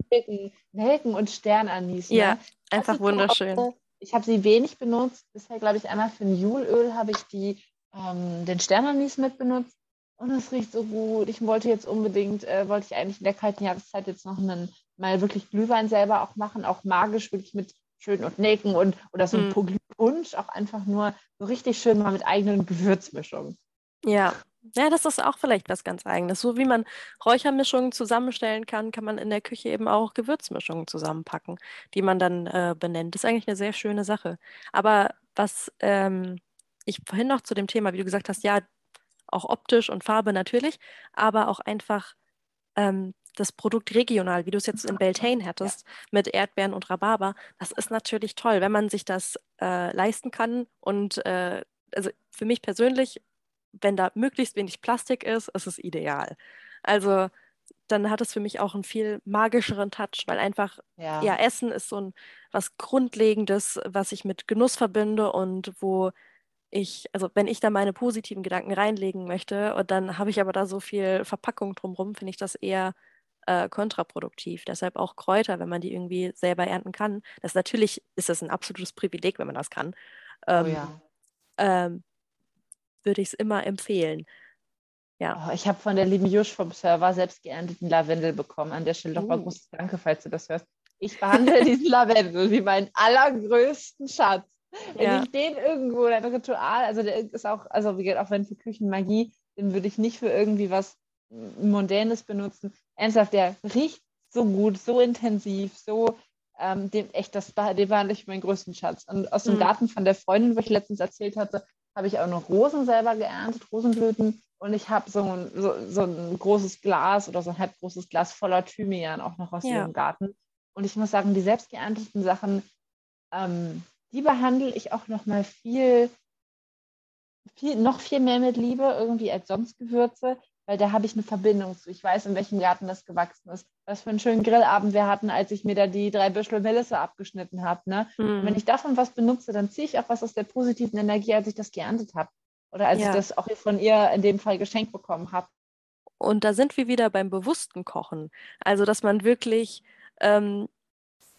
Nelken und Sternanis. Ja, ne? einfach wunderschön. Auch, ich habe sie wenig benutzt. Bisher, glaube ich, einmal für ein Julöl habe ich die, ähm, den Sternanis mit benutzt. Und es riecht so gut. Ich wollte jetzt unbedingt, äh, wollte ich eigentlich in der kalten Jahreszeit jetzt noch einen, mal wirklich Glühwein selber auch machen, auch magisch, wirklich mit schön und Nelken und oder so ein mm. Punsch, auch einfach nur so richtig schön mal mit eigenen Gewürzmischungen. Ja, ja, das ist auch vielleicht was ganz Eigenes. So wie man Räuchermischungen zusammenstellen kann, kann man in der Küche eben auch Gewürzmischungen zusammenpacken, die man dann äh, benennt. Das ist eigentlich eine sehr schöne Sache. Aber was ähm, ich vorhin noch zu dem Thema, wie du gesagt hast, ja, auch optisch und Farbe natürlich, aber auch einfach ähm, das Produkt regional, wie du es jetzt in Beltane hättest, mit Erdbeeren und Rhabarber, das ist natürlich toll, wenn man sich das äh, leisten kann. Und äh, also für mich persönlich wenn da möglichst wenig Plastik ist, ist es ideal. Also dann hat es für mich auch einen viel magischeren Touch, weil einfach, ja, ja Essen ist so ein was Grundlegendes, was ich mit Genuss verbinde und wo ich, also wenn ich da meine positiven Gedanken reinlegen möchte und dann habe ich aber da so viel Verpackung drumherum, finde ich das eher äh, kontraproduktiv. Deshalb auch Kräuter, wenn man die irgendwie selber ernten kann. Das natürlich ist das ein absolutes Privileg, wenn man das kann. Ähm, oh ja. ähm, würde ich es immer empfehlen. Ja. Oh, ich habe von der lieben Jusch vom Server selbst geernteten Lavendel bekommen. An der Stelle uh. nochmal großes Danke, falls du das hörst. Ich behandle (laughs) diesen Lavendel wie meinen allergrößten Schatz. Wenn ja. ich den irgendwo, ein Ritual, also der ist auch, also wie gesagt, auch wenn für Küchenmagie, den würde ich nicht für irgendwie was Mondänes benutzen. Ernsthaft, der riecht so gut, so intensiv, so ähm, dem, echt, das war, den war nicht mein größten Schatz. Und aus dem mhm. Garten von der Freundin, wo ich letztens erzählt hatte, habe ich auch noch Rosen selber geerntet, Rosenblüten. Und ich habe so, ein, so, so ein großes Glas oder so ein halb großes Glas voller Thymian auch noch aus ja. ihrem Garten. Und ich muss sagen, die selbst geernteten Sachen, ähm, die behandle ich auch noch mal viel, viel, noch viel mehr mit Liebe irgendwie als sonst Gewürze, weil da habe ich eine Verbindung zu. Ich weiß, in welchem Garten das gewachsen ist. Was für einen schönen Grillabend wir hatten, als ich mir da die drei Büschel Melisse abgeschnitten habe. Ne? Mhm. wenn ich davon was benutze, dann ziehe ich auch was aus der positiven Energie, als ich das geerntet habe. Oder als ja. ich das auch von ihr in dem Fall geschenkt bekommen habe. Und da sind wir wieder beim bewussten Kochen. Also, dass man wirklich ähm,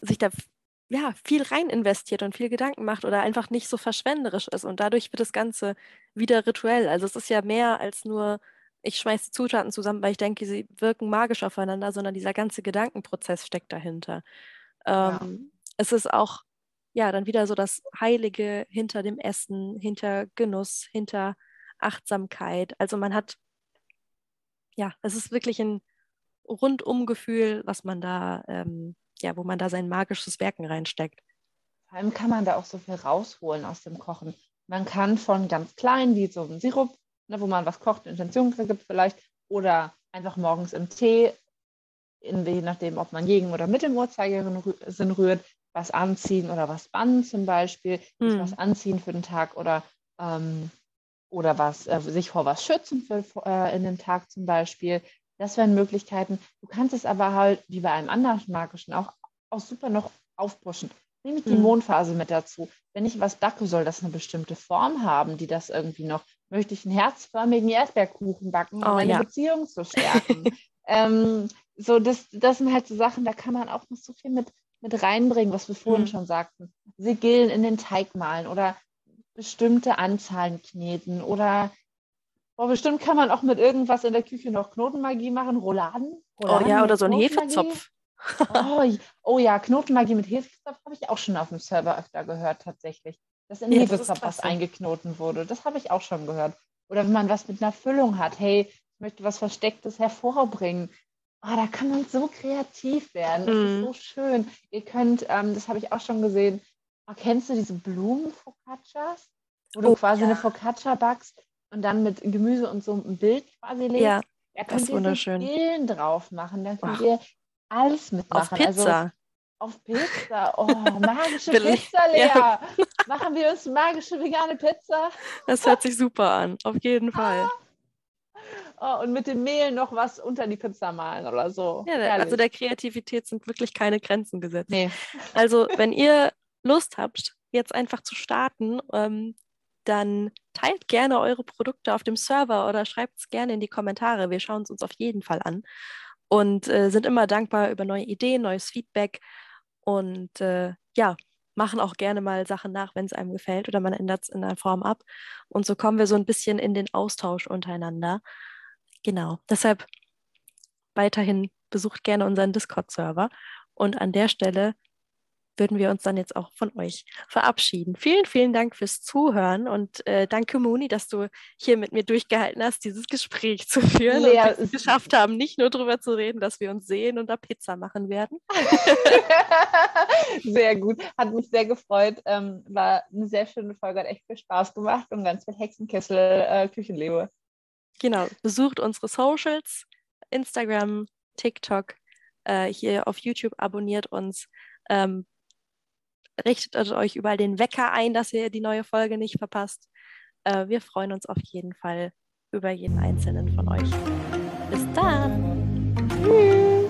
sich da ja, viel rein investiert und viel Gedanken macht oder einfach nicht so verschwenderisch ist. Und dadurch wird das Ganze wieder rituell. Also es ist ja mehr als nur ich schmeiße Zutaten zusammen, weil ich denke, sie wirken magisch aufeinander, sondern dieser ganze Gedankenprozess steckt dahinter. Ja. Ähm, es ist auch, ja, dann wieder so das Heilige hinter dem Essen, hinter Genuss, hinter Achtsamkeit. Also man hat, ja, es ist wirklich ein Rundumgefühl, was man da, ähm, ja, wo man da sein magisches Werken reinsteckt. Vor allem kann man da auch so viel rausholen aus dem Kochen. Man kann von ganz klein, wie so ein Sirup, ne, wo man was kocht, Intention gibt vielleicht, oder einfach morgens im Tee, in, je nachdem, ob man gegen oder mit dem Uhrzeigersinn rührt, was anziehen oder was bannen zum Beispiel, hm. was anziehen für den Tag oder, ähm, oder was, äh, sich vor was schützen für, äh, in den Tag zum Beispiel. Das wären Möglichkeiten. Du kannst es aber halt, wie bei einem anderen magischen, auch, auch super noch aufpushen. Nehme ich die hm. Mondphase mit dazu. Wenn ich was backe, soll das eine bestimmte Form haben, die das irgendwie noch möchte ich einen herzförmigen Erdbeerkuchen backen, um oh, meine ja. Beziehung zu stärken. (laughs) ähm, so, das, das sind halt so Sachen, da kann man auch noch so viel mit, mit reinbringen, was wir vorhin mhm. schon sagten. Sigillen in den Teig malen oder bestimmte Anzahlen kneten oder boah, bestimmt kann man auch mit irgendwas in der Küche noch Knotenmagie machen, Rouladen. Rouladen oh ja, oder so ein Hefezopf. oh, oh, ja, Knotenmagie mit Hefezopf habe ich auch schon auf dem Server öfter gehört, tatsächlich dass in ja, Hefezopf was eingeknoten wurde. Das habe ich auch schon gehört. Oder wenn man was mit einer Füllung hat, hey, ich möchte was Verstecktes hervorbringen. Oh, da kann man so kreativ werden. Das mhm. ist so schön. Ihr könnt, ähm, das habe ich auch schon gesehen, oh, kennst du diese Blumen-Focaccias? Wo du oh, quasi ja. eine Focaccia backst und dann mit Gemüse und so ein Bild quasi legst. Ja, da das ist wunderschön. Ihr drauf machen, da könnt Ach. ihr alles mitmachen. Auf Pizza. Also, auf Pizza. Oh, (laughs) magische Pizza, Lea. Ja. Machen wir uns magische vegane Pizza? Das hört sich super an, auf jeden Fall. Oh, und mit dem Mehl noch was unter die Pizza malen oder so. Ja, Herrlich. also der Kreativität sind wirklich keine Grenzen gesetzt. Nee. Also, wenn ihr Lust habt, jetzt einfach zu starten, ähm, dann teilt gerne eure Produkte auf dem Server oder schreibt es gerne in die Kommentare. Wir schauen es uns auf jeden Fall an und äh, sind immer dankbar über neue Ideen, neues Feedback und äh, ja, machen auch gerne mal Sachen nach, wenn es einem gefällt oder man ändert es in einer Form ab. Und so kommen wir so ein bisschen in den Austausch untereinander. Genau, deshalb weiterhin besucht gerne unseren Discord-Server. Und an der Stelle würden wir uns dann jetzt auch von euch verabschieden. Vielen, vielen Dank fürs Zuhören und äh, danke, Moni, dass du hier mit mir durchgehalten hast, dieses Gespräch zu führen Lea, und es geschafft haben, nicht nur darüber zu reden, dass wir uns sehen und da Pizza machen werden. (laughs) sehr gut, hat mich sehr gefreut. Ähm, war eine sehr schöne Folge, hat echt viel Spaß gemacht und ganz viel Hexenkessel äh, Küchenlebe. Genau, besucht unsere Socials, Instagram, TikTok, äh, hier auf YouTube, abonniert uns. Ähm, richtet euch überall den Wecker ein, dass ihr die neue Folge nicht verpasst. Äh, wir freuen uns auf jeden Fall über jeden einzelnen von euch. Bis dann. Tschüss.